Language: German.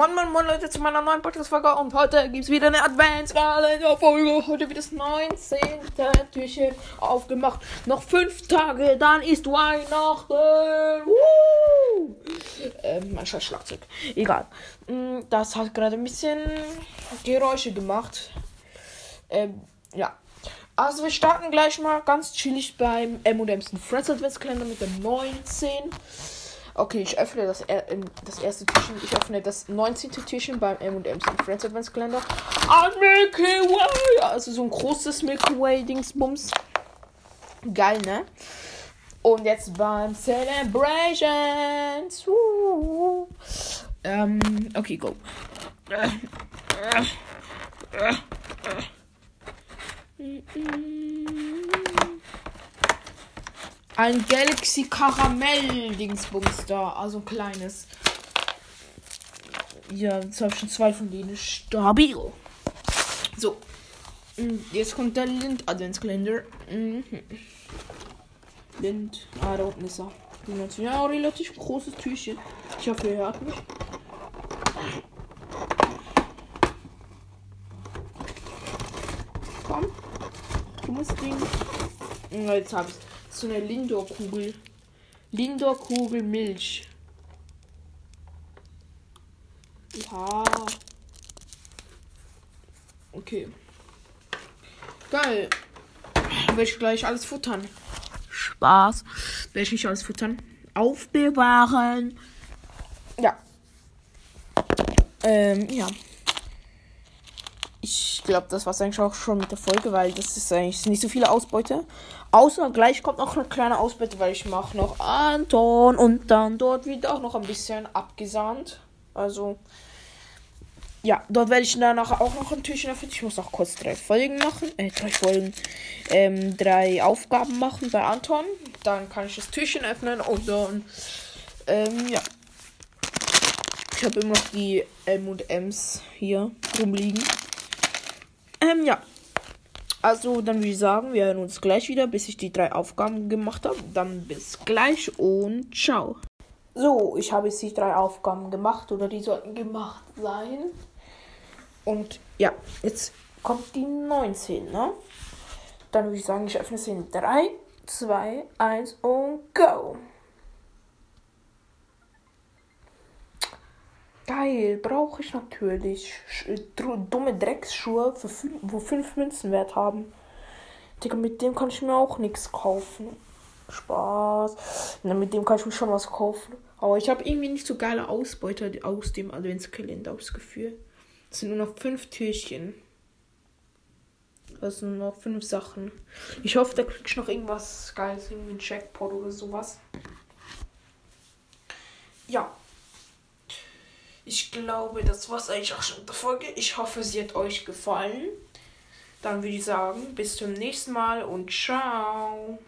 Moin, moin, moin, Leute, zu meiner neuen Podcast-Folge. Und heute gibt es wieder eine Advents-Kalender-Folge. Heute wird das 19. Türchen aufgemacht. Noch fünf Tage, dann ist Weihnachten. Woo! Ähm, mein scheiß Schlagzeug. Egal. Mm, Das hat gerade ein bisschen Geräusche gemacht. Ähm, ja. Also wir starten gleich mal ganz chillig beim M&M's Friends Adventskalender mit dem 19. Okay, ich öffne das, das erste Türchen. Ich öffne das 19. Türchen beim M&M's Friends Adventskalender. Ah, Milky Way! Also so ein großes Milky Way Dingsbums. Geil, ne? Und jetzt beim Celebrations. Ähm, okay, go. Ein Galaxy Karamell Dingsbums da, also ein kleines. Ja, jetzt habe ich schon zwei von denen. Stabil. So. Mm, Jetzt kommt der Lind Adventskalender. Mhm. Lind. Ah, da unten ist er. Ja, relativ großes Türchen. Ich hoffe, ihr hört mich. Komm. Dummes Ding. Ja, jetzt hab ich's. So eine Lindor-Kugel. Lindor-Kugel Milch. Ja. Okay. Geil. Werde ich gleich alles futtern. Spaß. Werde ich nicht alles futtern. Aufbewahren. Ja. Ähm, ja. Ich glaube, das war eigentlich auch schon mit der Folge, weil das ist eigentlich nicht so viele Ausbeute. Außer gleich kommt noch eine kleine Ausbeute, weil ich mache noch Anton und dann dort wird auch noch ein bisschen abgesandt. Also, ja, dort werde ich danach auch noch ein Türchen öffnen. Ich muss auch kurz drei Folgen machen. Äh, drei Folgen. Ähm, drei Aufgaben machen bei Anton. Dann kann ich das Türchen öffnen und dann, ähm, ja. Ich habe immer noch die M&M's hier rumliegen. Ähm, ja. Also, dann würde ich sagen, wir hören uns gleich wieder, bis ich die drei Aufgaben gemacht habe. Dann bis gleich und ciao. So, ich habe jetzt die drei Aufgaben gemacht oder die sollten gemacht sein. Und ja, jetzt kommt die 19, ne? Dann würde ich sagen, ich öffne sie in 3, 2, 1 und go. Geil, brauche ich natürlich. Dr- dumme Drecksschuhe, für fün- wo 5 Münzen wert haben. Digga, mit dem kann ich mir auch nichts kaufen. Spaß. Na, mit dem kann ich mir schon was kaufen. Aber ich habe irgendwie nicht so geile Ausbeute aus dem Adventskalender, das Gefühl. Es sind nur noch fünf Türchen. Das sind nur noch fünf Sachen. Ich hoffe, da krieg ich noch irgendwas Geiles, irgendwie ein Jackpot oder sowas. Ja. Ich glaube, das war's eigentlich auch schon mit der Folge. Ich hoffe, sie hat euch gefallen. Dann würde ich sagen, bis zum nächsten Mal und ciao.